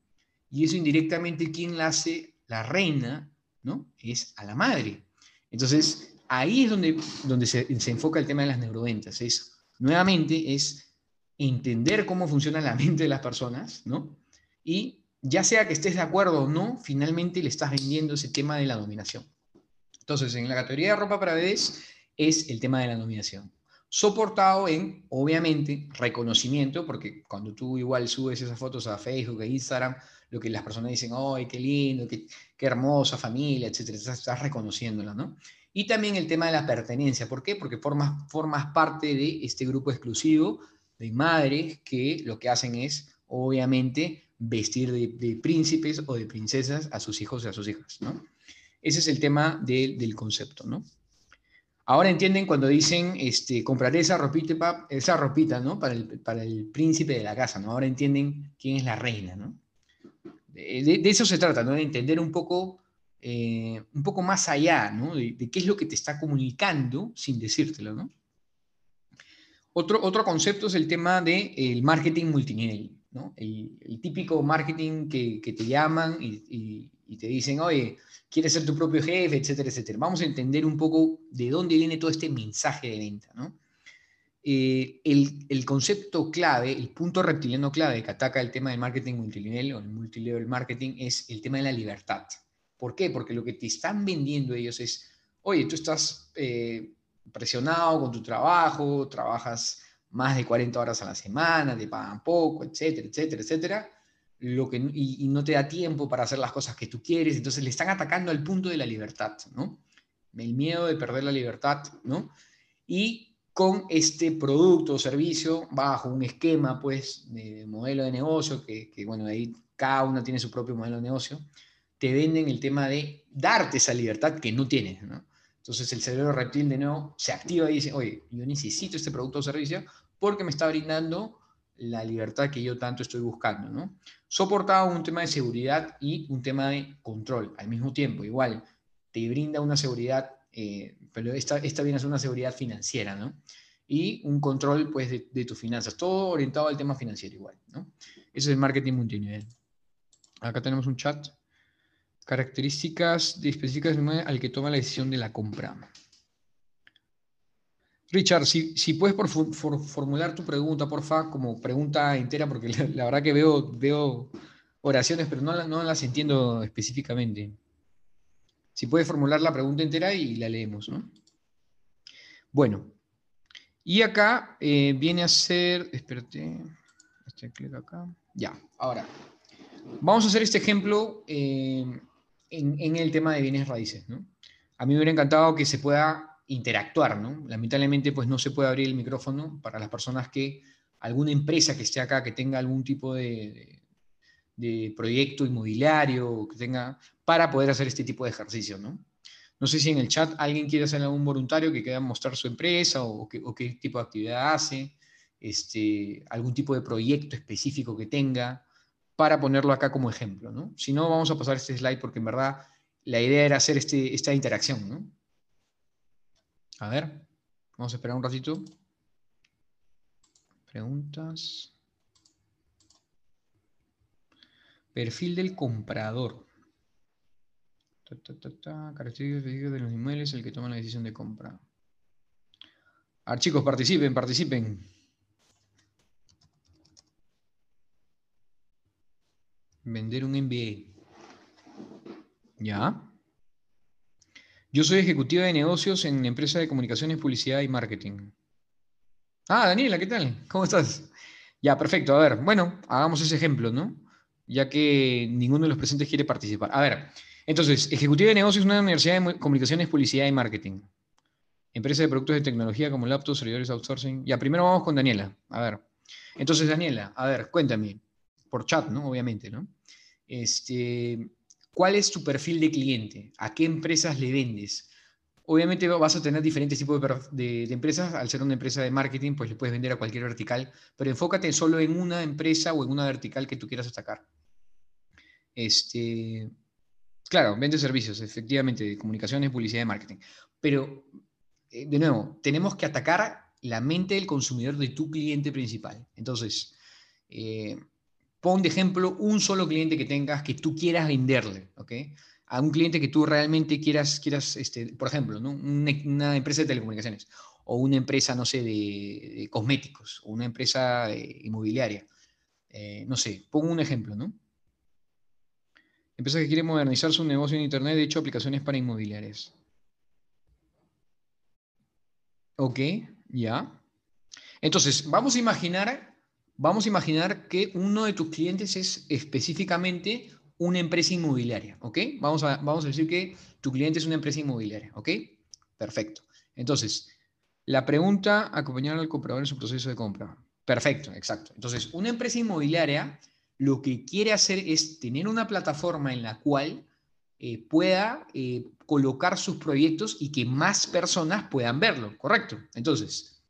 Y eso indirectamente, ¿quién la hace? La reina, ¿no? Es a la madre. Entonces, ahí es donde, donde se, se enfoca el tema de las neuroventas. Es, nuevamente, es entender cómo funciona la mente de las personas, ¿no? Y ya sea que estés de acuerdo o no, finalmente le estás vendiendo ese tema de la dominación. Entonces, en la categoría de ropa para bebés es el tema de la dominación. Soportado en, obviamente, reconocimiento, porque cuando tú igual subes esas fotos a Facebook, a Instagram, lo que las personas dicen, ¡ay, qué lindo, qué, qué hermosa familia, etcétera! Estás, reconociéndola, ¿no? Y también el tema de la pertenencia. ¿Por qué? Porque formas, formas parte de este grupo exclusivo de madres que lo que hacen es, obviamente, vestir de, príncipes o de princesas a sus hijos y a sus hijas, ¿no? Ese es el tema del concepto, ¿no? Ahora entienden cuando dicen, este, compraré esa ropita, esa ropita, ¿no? Para el, para el príncipe de la casa, ¿no? Ahora entienden quién es la reina, ¿no? De, eso se trata, ¿no? De entender un poco, eh, un poco más allá, ¿no? De, de, qué es lo que te está comunicando sin decírtelo, ¿no? Otro, otro concepto es el tema del el marketing multinivel, ¿no? el, típico marketing que, que te llaman y, y, te dicen, oye, quieres ser tu propio jefe, etcétera, etcétera. Vamos a entender un poco de dónde viene todo este mensaje de venta. ¿no? Eh, el, concepto clave, el punto reptiliano clave que ataca el tema del marketing multinivel o el multilevel marketing es el tema de la libertad. ¿Por qué? Porque lo que te están vendiendo ellos es, oye, tú estás... Eh, presionado con tu trabajo, trabajas más de 40 horas a la semana, te pagan poco, etcétera, etcétera, etcétera, lo que, y, no te da tiempo para hacer las cosas que tú quieres, entonces le están atacando al punto de la libertad, ¿no? El miedo de perder la libertad, ¿no? Y con este producto o servicio bajo un esquema, pues, de modelo de negocio, que, bueno, ahí cada uno tiene su propio modelo de negocio, te venden el tema de darte esa libertad que no tienes, ¿no? Entonces el cerebro reptil de nuevo se activa y dice, oye, yo necesito este producto o servicio porque me está brindando la libertad que yo tanto estoy buscando, ¿no? Soportado un tema de seguridad y un tema de control al mismo tiempo. Igual, te brinda una seguridad, eh, pero esta, esta viene a ser una seguridad financiera, ¿no? Y un control, pues, de, de tus finanzas. Todo orientado al tema financiero igual, ¿no? Ese es el marketing multinivel. Acá tenemos un chat. Características específicas al que toma la decisión de la compra. Richard, si, si puedes por, formular tu pregunta, porfa, como pregunta entera, porque la, verdad que veo, veo oraciones, pero no, no, las entiendo específicamente. Si puedes formular la pregunta entera y la leemos, ¿no? Bueno, y acá eh, viene a ser, espérate, este clic acá, ya, ahora, vamos a hacer este ejemplo eh, en, el tema de bienes raíces. ¿no? A mí me hubiera encantado que se pueda interactuar, ¿no? Lamentablemente, pues no se puede abrir el micrófono para las personas que, alguna empresa que esté acá, que tenga algún tipo de, proyecto inmobiliario, que tenga, para poder hacer este tipo de ejercicio, ¿no? No sé si en el chat alguien quiere hacer algún voluntario que quiera mostrar su empresa o, qué, o qué tipo de actividad hace, este, algún tipo de proyecto específico que tenga, para ponerlo acá como ejemplo. ¿no? Si no, vamos a pasar este slide porque en verdad la idea era hacer este, esta interacción. ¿no? A ver, vamos a esperar un ratito. Preguntas. Perfil del comprador. Características de los inmuebles, el que toma la decisión de compra. A chicos, participen, participen. Vender un MBA. ¿Ya? Yo soy ejecutivo de negocios en empresa de comunicaciones, publicidad y marketing. Ah, Daniela, ¿qué tal? ¿Cómo estás? Ya, perfecto. A ver, bueno, hagamos ese ejemplo, ¿no? Ya que ninguno de los presentes quiere participar. A ver, entonces, ejecutivo de negocios una universidad de comunicaciones, publicidad y marketing. Empresa de productos de tecnología como laptops, servidores outsourcing. Ya, primero vamos con Daniela. A ver. Entonces, Daniela, a ver, cuéntame. Por chat, ¿no? Obviamente, ¿no? Este, ¿Cuál es tu perfil de cliente? ¿A qué empresas le vendes? Obviamente vas a tener diferentes tipos de, empresas. Al ser una empresa de marketing, pues le puedes vender a cualquier vertical, pero enfócate solo en una empresa o en una vertical que tú quieras atacar. Este, claro, vende servicios, efectivamente, de comunicaciones, publicidad y marketing. Pero eh, de nuevo, tenemos que atacar la mente del consumidor de tu cliente principal. Entonces, eh, pon de ejemplo un solo cliente que tengas que tú quieras venderle, ¿ok? A un cliente que tú realmente quieras, quieras este, por ejemplo, una, empresa de telecomunicaciones o una empresa, no sé, de, cosméticos o una empresa eh, inmobiliaria. no sé, pongo un ejemplo, ¿no? Empresa que quiere modernizar su negocio en Internet, de hecho, aplicaciones para inmobiliarias. Ok, ya. Entonces, vamos a imaginar, vamos a imaginar que uno de tus clientes es específicamente una empresa inmobiliaria, ¿ok? Vamos a, vamos a decir que tu cliente es una empresa inmobiliaria, ¿ok? Perfecto. Entonces, la pregunta, acompañar al comprador en su proceso de compra. Perfecto, exacto. Entonces, una empresa inmobiliaria lo que quiere hacer es tener una plataforma en la cual eh, pueda eh, colocar sus proyectos y que más personas puedan verlo, ¿correcto? Entonces,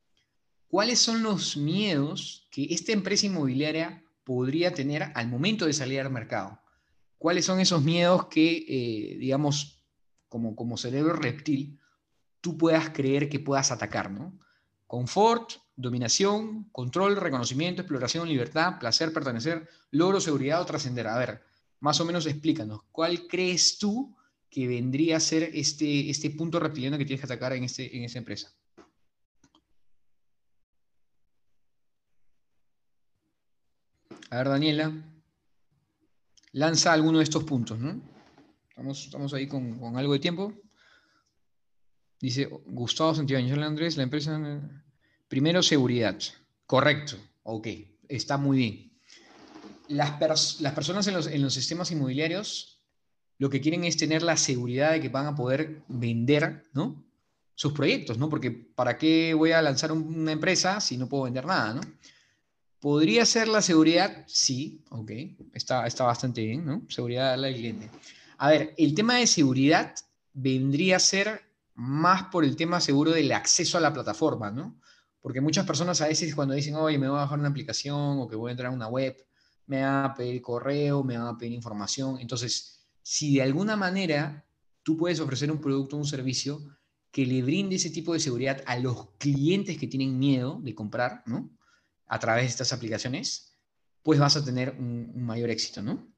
¿cuáles son los miedos que esta empresa inmobiliaria podría tener al momento de salir al mercado? ¿Cuáles son esos miedos que, eh, digamos, como, como cerebro reptil, tú puedas creer que puedas atacar, ¿no? Confort, dominación, control, reconocimiento, exploración, libertad, placer, pertenecer, logro, seguridad o trascender. A ver, más o menos explícanos, ¿cuál crees tú que vendría a ser este, este punto reptiliano que tienes que atacar en, este, en esta empresa? A ver, Daniela, lanza alguno de estos puntos, ¿no? Estamos, ahí con, algo de tiempo. Dice Gustavo Santibáñez Andrés, la empresa... Primero, seguridad. Correcto. Ok, está muy bien las, personas en los, sistemas inmobiliarios lo que quieren es tener la seguridad de que van a poder vender ¿no? sus proyectos, ¿no? Porque ¿para qué voy a lanzar una empresa si no puedo vender nada, ¿no? ¿Podría ser la seguridad? Sí, ok, está, bastante bien, ¿no? Seguridad al cliente. A ver, el tema de seguridad vendría a ser más por el tema seguro del acceso a la plataforma, ¿no? Porque muchas personas a veces cuando dicen, oye, me voy a bajar una aplicación o que voy a entrar a una web, me va a pedir correo, me va a pedir información. Entonces, si de alguna manera tú puedes ofrecer un producto o un servicio que le brinde ese tipo de seguridad a los clientes que tienen miedo de comprar, ¿no? A través de estas aplicaciones, pues vas a tener un, mayor éxito, ¿no?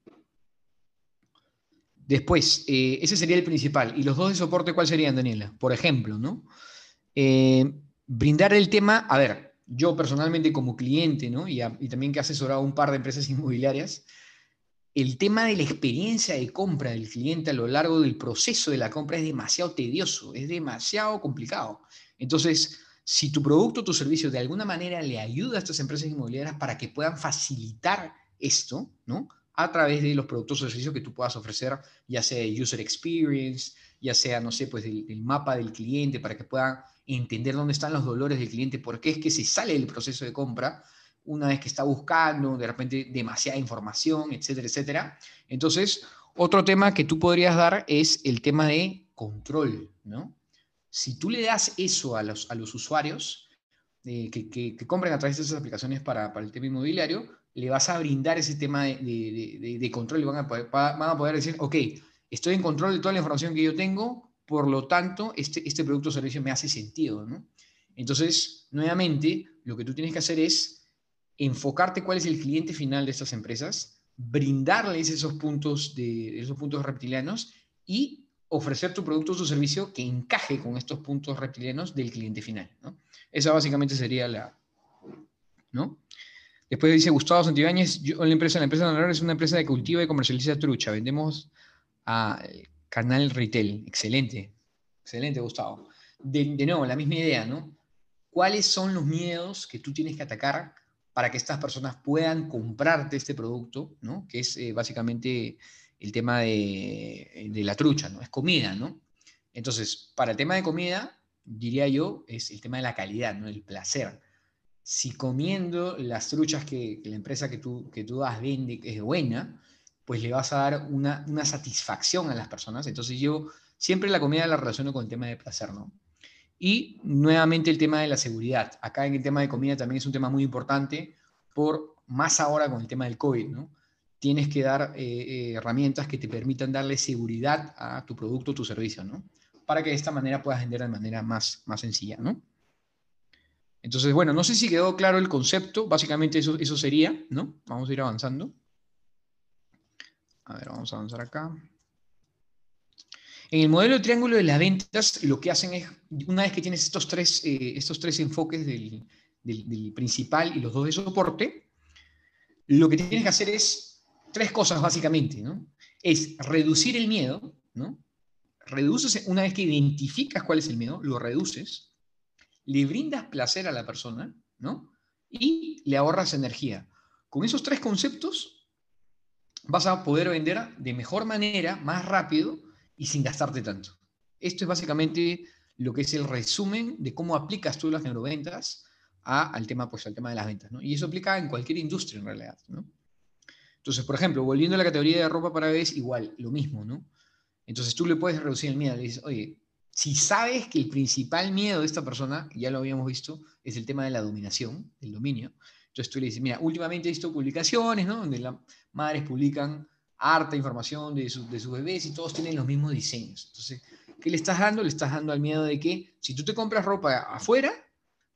Después, eh, ese sería el principal. ¿Y los dos de soporte cuál serían, Daniela? Por ejemplo, ¿no? Eh, brindar el tema, a ver, yo personalmente como cliente, ¿no? y, también que he asesorado un par de empresas inmobiliarias, el tema de la experiencia de compra del cliente a lo largo del proceso de la compra es demasiado tedioso, es demasiado complicado. Entonces, si tu producto o tu servicio de alguna manera le ayuda a estas empresas inmobiliarias para que puedan facilitar esto, ¿no? A través de los productos o servicios que tú puedas ofrecer, ya sea user experience, ya sea, no sé, pues del mapa del cliente, para que puedan entender dónde están los dolores del cliente, por qué es que se sale del proceso de compra una vez que está buscando de repente demasiada información, etcétera, etcétera. Entonces, otro tema que tú podrías dar es el tema de control, ¿no? Si tú le das eso a los, a los usuarios eh, que, que, compren a través de esas aplicaciones para, para, el tema inmobiliario, le vas a brindar ese tema de, de, de, control y van a, poder, van a poder decir, ok, estoy en control de toda la información que yo tengo, por lo tanto, este, este producto o servicio me hace sentido, ¿no? Entonces, nuevamente, lo que tú tienes que hacer es enfocarte cuál es el cliente final de estas empresas, brindarles esos puntos, de, esos puntos reptilianos y ofrecer tu producto o tu servicio que encaje con estos puntos reptilianos del cliente final, ¿no? Esa básicamente sería la, ¿no? Después dice Gustavo Santibáñez, yo, la empresa, la empresa de es una empresa de cultiva y comercializa trucha. Vendemos a Canal Retail, excelente, excelente, Gustavo. De, nuevo, la misma idea, ¿no? ¿Cuáles son los miedos que tú tienes que atacar para que estas personas puedan comprarte este producto, ¿no? Que es eh, básicamente el tema de, la trucha, ¿no? Es comida, ¿no? Entonces, para el tema de comida, diría yo, es el tema de la calidad, ¿no? el placer. Si comiendo las truchas que, la empresa que tú, que tú das vende es buena, pues le vas a dar una, una satisfacción a las personas. Entonces yo siempre la comida la relaciono con el tema de placer, ¿no? Y nuevamente el tema de la seguridad. Acá en el tema de comida también es un tema muy importante, por más ahora con el tema del COVID, ¿no? Tienes que dar eh, eh, herramientas que te permitan darle seguridad a tu producto tu servicio, ¿no? Para que de esta manera puedas vender de manera más, más sencilla, ¿no? Entonces, bueno, no sé si quedó claro el concepto, básicamente eso, eso sería, ¿no? Vamos a ir avanzando. A ver, vamos a avanzar acá. En el modelo de triángulo de las ventas, lo que hacen es, una vez que tienes estos tres, eh, estos tres enfoques del, principal y los dos de soporte, lo que tienes que hacer es tres cosas básicamente, ¿no? Es reducir el miedo, ¿no? Reduces, una vez que identificas cuál es el miedo, lo reduces, le brindas placer a la persona, ¿no? Y le ahorras energía. Con esos tres conceptos vas a poder vender de mejor manera, más rápido, y sin gastarte tanto. Esto es básicamente lo que es el resumen de cómo aplicas tú las neuroventas a, al, tema, pues, al tema de las ventas. ¿no? Y eso aplica en cualquier industria en realidad. ¿no? Entonces, por ejemplo, volviendo a la categoría de ropa para bebés, igual, lo mismo. ¿no? Entonces tú le puedes reducir el miedo. Le dices, oye, si sabes que el principal miedo de esta persona, ya lo habíamos visto, es el tema de la dominación, el dominio. Entonces tú le dices, mira, últimamente he visto publicaciones, ¿no? Donde las madres publican harta información de, sus bebés y todos tienen los mismos diseños. Entonces, ¿qué le estás dando? Le estás dando al miedo de que si tú te compras ropa afuera,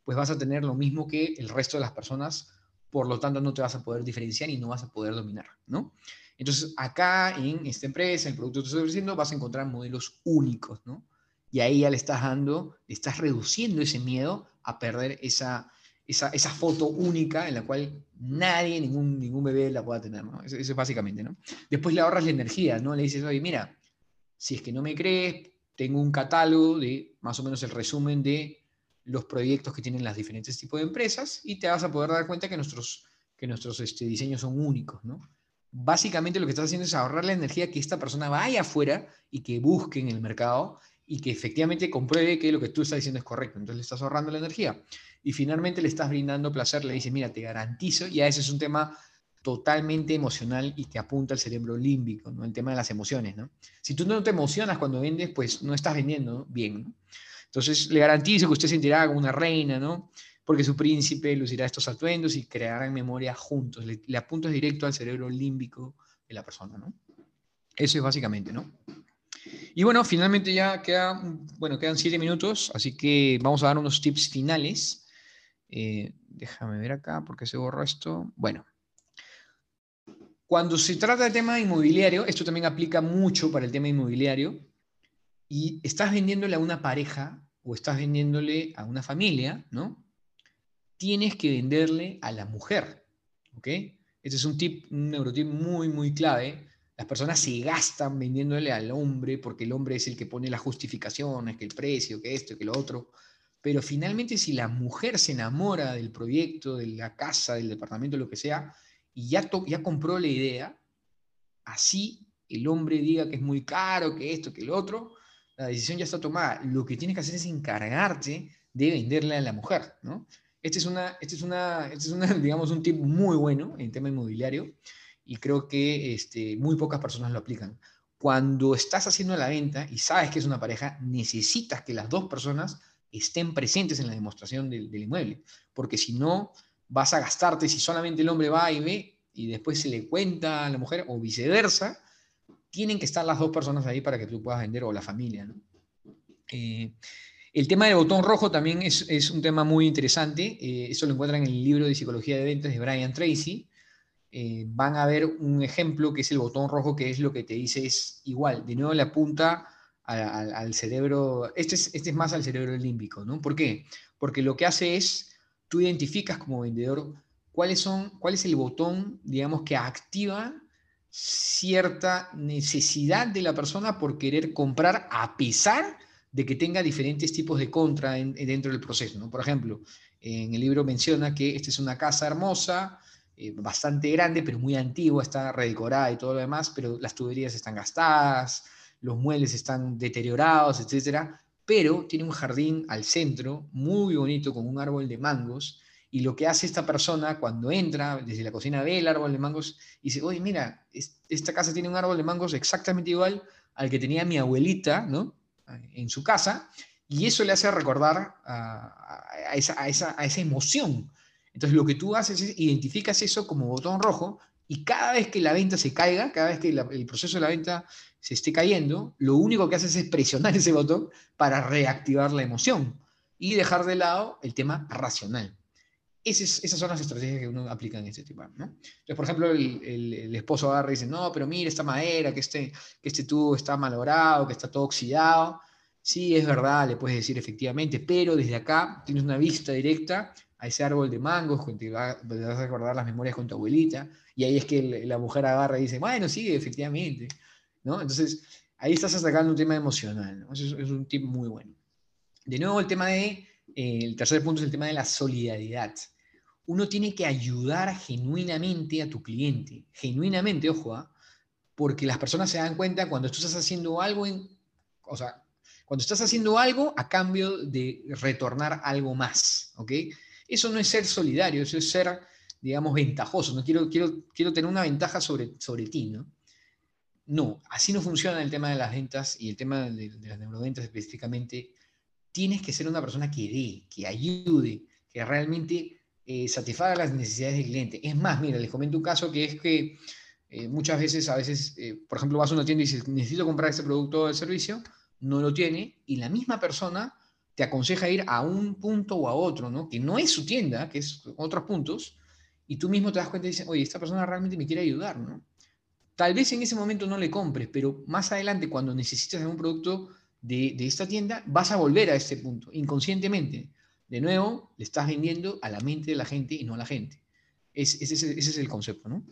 pues vas a tener lo mismo que el resto de las personas, por lo tanto no te vas a poder diferenciar y no vas a poder dominar, ¿no? Entonces, acá en esta empresa, en el producto que estás ofreciendo, vas a encontrar modelos únicos, ¿no? Y ahí ya le estás dando, le estás reduciendo ese miedo a perder esa, esa, esa, foto única en la cual nadie, ningún, ningún bebé la pueda tener, ¿no? Eso, es básicamente, ¿no? Después le ahorras la energía, ¿no? Le dices, oye, mira, si es que no me crees, tengo un catálogo de más o menos el resumen de los proyectos que tienen las diferentes tipos de empresas y te vas a poder dar cuenta que nuestros, que nuestros este, diseños son únicos, ¿no? Básicamente lo que estás haciendo es ahorrar la energía que esta persona vaya afuera y que busque en el mercado y que efectivamente compruebe que lo que tú estás diciendo es correcto. Entonces le estás ahorrando la energía y finalmente le estás brindando placer, le dices, mira, te garantizo, y a ese es un tema totalmente emocional y que apunta al cerebro límbico, ¿no? El tema de las emociones, ¿no? Si tú no te emocionas cuando vendes, pues no estás vendiendo bien, Entonces le garantizo que usted se sentirá como una reina, ¿no? Porque su príncipe lucirá estos atuendos y crearán memoria juntos. Le, le apuntas directo al cerebro límbico de la persona, ¿no? Eso es básicamente, ¿no? Y bueno, finalmente ya queda, bueno, quedan siete minutos, así que vamos a dar unos tips finales eh, déjame ver acá porque se borró esto. Bueno, cuando se trata de tema inmobiliario, esto también aplica mucho para el tema inmobiliario, y estás vendiéndole a una pareja o estás vendiéndole a una familia, ¿no? Tienes que venderle a la mujer, ¿ok? Este es un tip, un neurotip muy, muy clave. Las personas se gastan vendiéndole al hombre porque el hombre es el que pone las justificaciones, que el precio, que esto, que lo otro. Pero finalmente si la mujer se enamora del proyecto, de la casa, del departamento, lo que sea, y ya, ya compró la idea, así el hombre diga que es muy caro, que esto, que lo otro, la decisión ya está tomada. Lo que tienes que hacer es encargarte de venderle a la mujer, ¿no? Este es, una, este es, una, este es una, digamos, un tip muy bueno en tema inmobiliario y creo que este, muy pocas personas lo aplican. Cuando estás haciendo la venta y sabes que es una pareja, necesitas que las dos personas estén presentes en la demostración del, inmueble, porque si no, vas a gastarte si solamente el hombre va y ve y después se le cuenta a la mujer o viceversa, tienen que estar las dos personas ahí para que tú puedas vender o la familia. Eh, el tema del botón rojo también es, un tema muy interesante. Eh, eso lo encuentran en el libro de Psicología de Ventas de Brian Tracy. Eh, van a ver un ejemplo que es el botón rojo, que es lo que te dice es igual. De nuevo le apunta al, cerebro, este es, este es más al cerebro límbico, ¿no? ¿Por qué? Porque lo que hace es, tú identificas como vendedor cuáles son, cuál es el botón, digamos, que activa cierta necesidad de la persona por querer comprar a pesar de que tenga diferentes tipos de contra dentro del proceso. ¿no? Por ejemplo, en el libro menciona que esta es una casa hermosa, eh, bastante grande, pero muy antigua, está redecorada y todo lo demás, pero las tuberías están gastadas, los muebles están deteriorados, etcétera, pero tiene un jardín al centro, muy bonito, con un árbol de mangos, y lo que hace esta persona cuando entra desde la cocina ve el árbol de mangos y dice, oye, mira, esta casa tiene un árbol de mangos exactamente igual al que tenía mi abuelita, ¿no? En su casa, y eso le hace recordar a, esa, a, esa, a esa emoción. Entonces lo que tú haces es identificas eso como botón rojo y cada vez que la venta se caiga, cada vez que el proceso de la venta se esté cayendo, lo único que haces es presionar ese botón para reactivar la emoción y dejar de lado el tema racional esas son las estrategias que uno aplica en este tipo. ¿no? Entonces, por ejemplo, el, esposo agarra y dice, no, pero mira esta madera, que este, que este tubo está malogrado, que está todo oxidado. Sí, es verdad, le puedes decir efectivamente, pero desde acá tienes una vista directa a ese árbol de mangos, te, vas a recordar las memorias con tu abuelita, y ahí es que la mujer agarra y dice, bueno, sí, efectivamente. ¿no? Entonces, ahí estás atacando un tema emocional. ¿no? Eso es, un tip muy bueno. De nuevo, el tema de el tercer punto es el tema de la solidaridad. Uno tiene que ayudar genuinamente a tu cliente, genuinamente, ojo, ¿ah? porque las personas se dan cuenta cuando tú estás haciendo algo, o sea, cuando estás haciendo algo a cambio de retornar algo más, ¿ok? Eso no es ser solidario, eso es ser, digamos, ventajoso. No quiero, quiero, quiero tener una ventaja sobre, sobre ti, ¿no? No, así no funciona el tema de las ventas y el tema de, de las neuroventas específicamente tienes que ser una persona que dé, que ayude, que realmente eh, satisfaga las necesidades del cliente. Es más, mira, les comento un caso que es que eh, muchas veces, a veces, eh, por ejemplo, vas a una tienda y dices, necesito comprar este producto o servicio, no lo tiene, y la misma persona te aconseja ir a un punto o a otro, ¿no? Que no es su tienda, que es otros puntos, y tú mismo te das cuenta y dices, oye, esta persona realmente me quiere ayudar, ¿no? Tal vez en ese momento no le compres, pero más adelante, cuando necesites un producto de, esta tienda, vas a volver a este punto, inconscientemente. De nuevo, le estás vendiendo a la mente de la gente y no a la gente. ese, es el concepto, ¿no?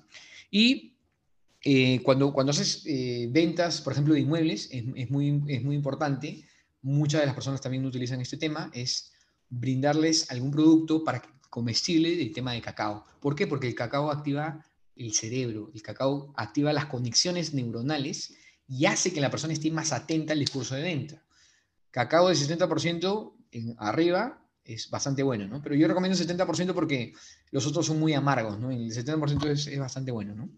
Y eh, cuando, cuando haces eh, ventas, por ejemplo, de inmuebles, es, muy, es muy importante, muchas de las personas también utilizan este tema, es brindarles algún producto para comestible del tema de cacao. ¿Por qué? Porque el cacao activa el cerebro, el cacao activa las conexiones neuronales y hace que la persona esté más atenta al discurso de venta. Cacao de 70% en arriba es bastante bueno, ¿no? Pero yo recomiendo 70% porque los otros son muy amargos, ¿no? El 70% es, es, bastante bueno, ¿no?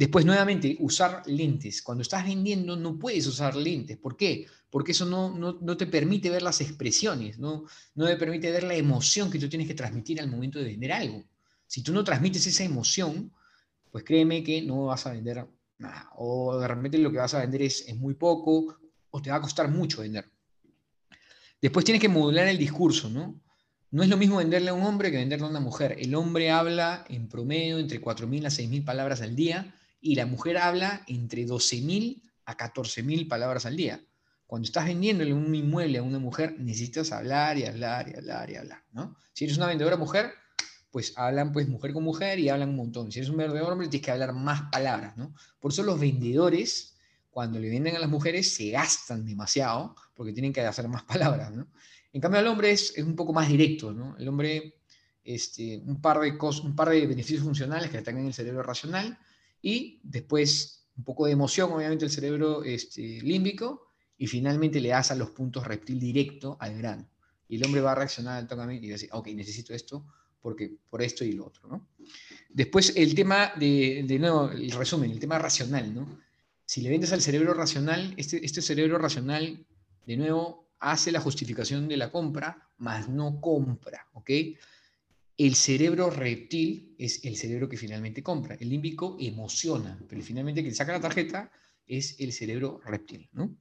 Después, nuevamente, usar lentes. Cuando estás vendiendo no puedes usar lentes. ¿Por qué? Porque eso no, no, no, te permite ver las expresiones, ¿no? no te permite ver la emoción que tú tienes que transmitir al momento de vender algo. Si tú no transmites esa emoción, pues créeme que no vas a vender o de repente lo que vas a vender es, es muy poco, o te va a costar mucho vender. Después tienes que modular el discurso, ¿no? No es lo mismo venderle a un hombre que venderle a una mujer. El hombre habla en promedio entre 4.000 a 6.000 palabras al día y la mujer habla entre 12.000 a 14.000 palabras al día. Cuando estás vendiéndole un inmueble a una mujer, necesitas hablar y hablar y hablar y hablar, ¿no? Si eres una vendedora mujer, pues hablan pues mujer con mujer y hablan un montón. Si eres un vendedor hombre, tienes que hablar más palabras, ¿no? Por eso los vendedores, cuando le venden a las mujeres, se gastan demasiado porque tienen que hacer más palabras, ¿no? En cambio, al hombre es, un poco más directo, ¿no? El hombre, este, un, par de cosas, un par de beneficios funcionales que atacan el cerebro racional y después un poco de emoción, obviamente, el cerebro este, límbico y finalmente le das a los puntos reptil directo al grano. Y el hombre va a reaccionar al tocamiento y va a decir, ok, necesito esto, porque, por esto y lo otro. ¿no? Después el tema de, de nuevo, el resumen, el tema racional. ¿no? Si le vendes al cerebro racional, este, este cerebro racional, de nuevo, hace la justificación de la compra, mas no compra. ¿ok? El cerebro reptil es el cerebro que finalmente compra. El límbico emociona, pero finalmente quien saca la tarjeta es el cerebro reptil. ¿no?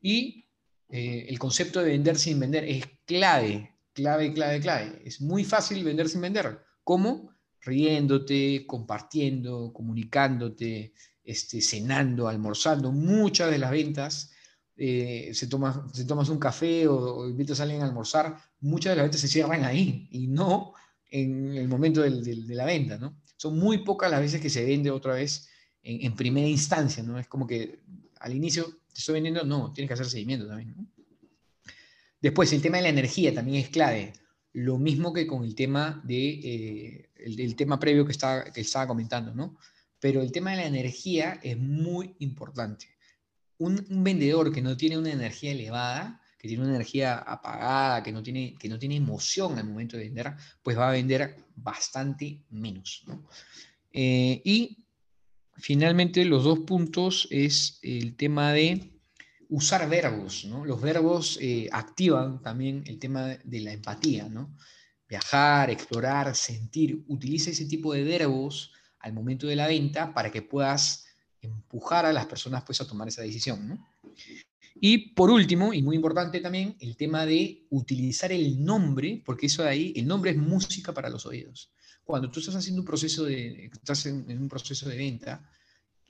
Y eh, el concepto de vender sin vender es clave clave, clave, clave. Es muy fácil vender sin vender. ¿Cómo? Riéndote, compartiendo, comunicándote, este, cenando, almorzando. Muchas de las ventas, eh, se, toma, se tomas un café o, invitas a alguien a almorzar, muchas de las ventas se cierran ahí y no en el momento de la venta. ¿no? Son muy pocas las veces que se vende otra vez en, primera instancia. ¿no? Es como que al inicio te estoy vendiendo, no, tienes que hacer seguimiento también. Después, el tema de la energía también es clave. Lo mismo que con el tema, de, eh, el, tema previo que estaba, que estaba comentando, ¿no? Pero el tema de la energía es muy importante. Un, vendedor que no tiene una energía elevada que tiene una energía apagada, que no tiene, que no tiene emoción al momento de vender, pues va a vender bastante menos. Eh, y finalmente los dos puntos es el tema de usar verbos. Los verbos eh, activan también el tema de la empatía. ¿no? Viajar, explorar, sentir. Utiliza ese tipo de verbos al momento de la venta para que puedas empujar a las personas pues, a tomar esa decisión. Y por último, y muy importante también, el tema de utilizar el nombre, porque eso de ahí, el nombre es música para los oídos. Cuando tú estás haciendo un proceso de, estás en, un proceso de venta,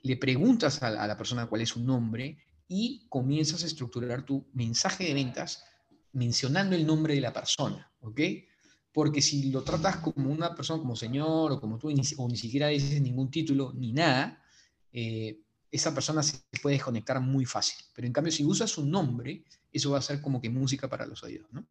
le preguntas a, la persona cuál es su nombre y comienzas a estructurar tu mensaje de ventas mencionando el nombre de la persona, ¿ok? Porque si lo tratas como una persona, como señor o como tú, o ni siquiera dices ningún título ni nada, eh, esa persona se puede desconectar muy fácil. Pero en cambio, si usas un nombre, eso va a ser como que música para los oídos, ¿no?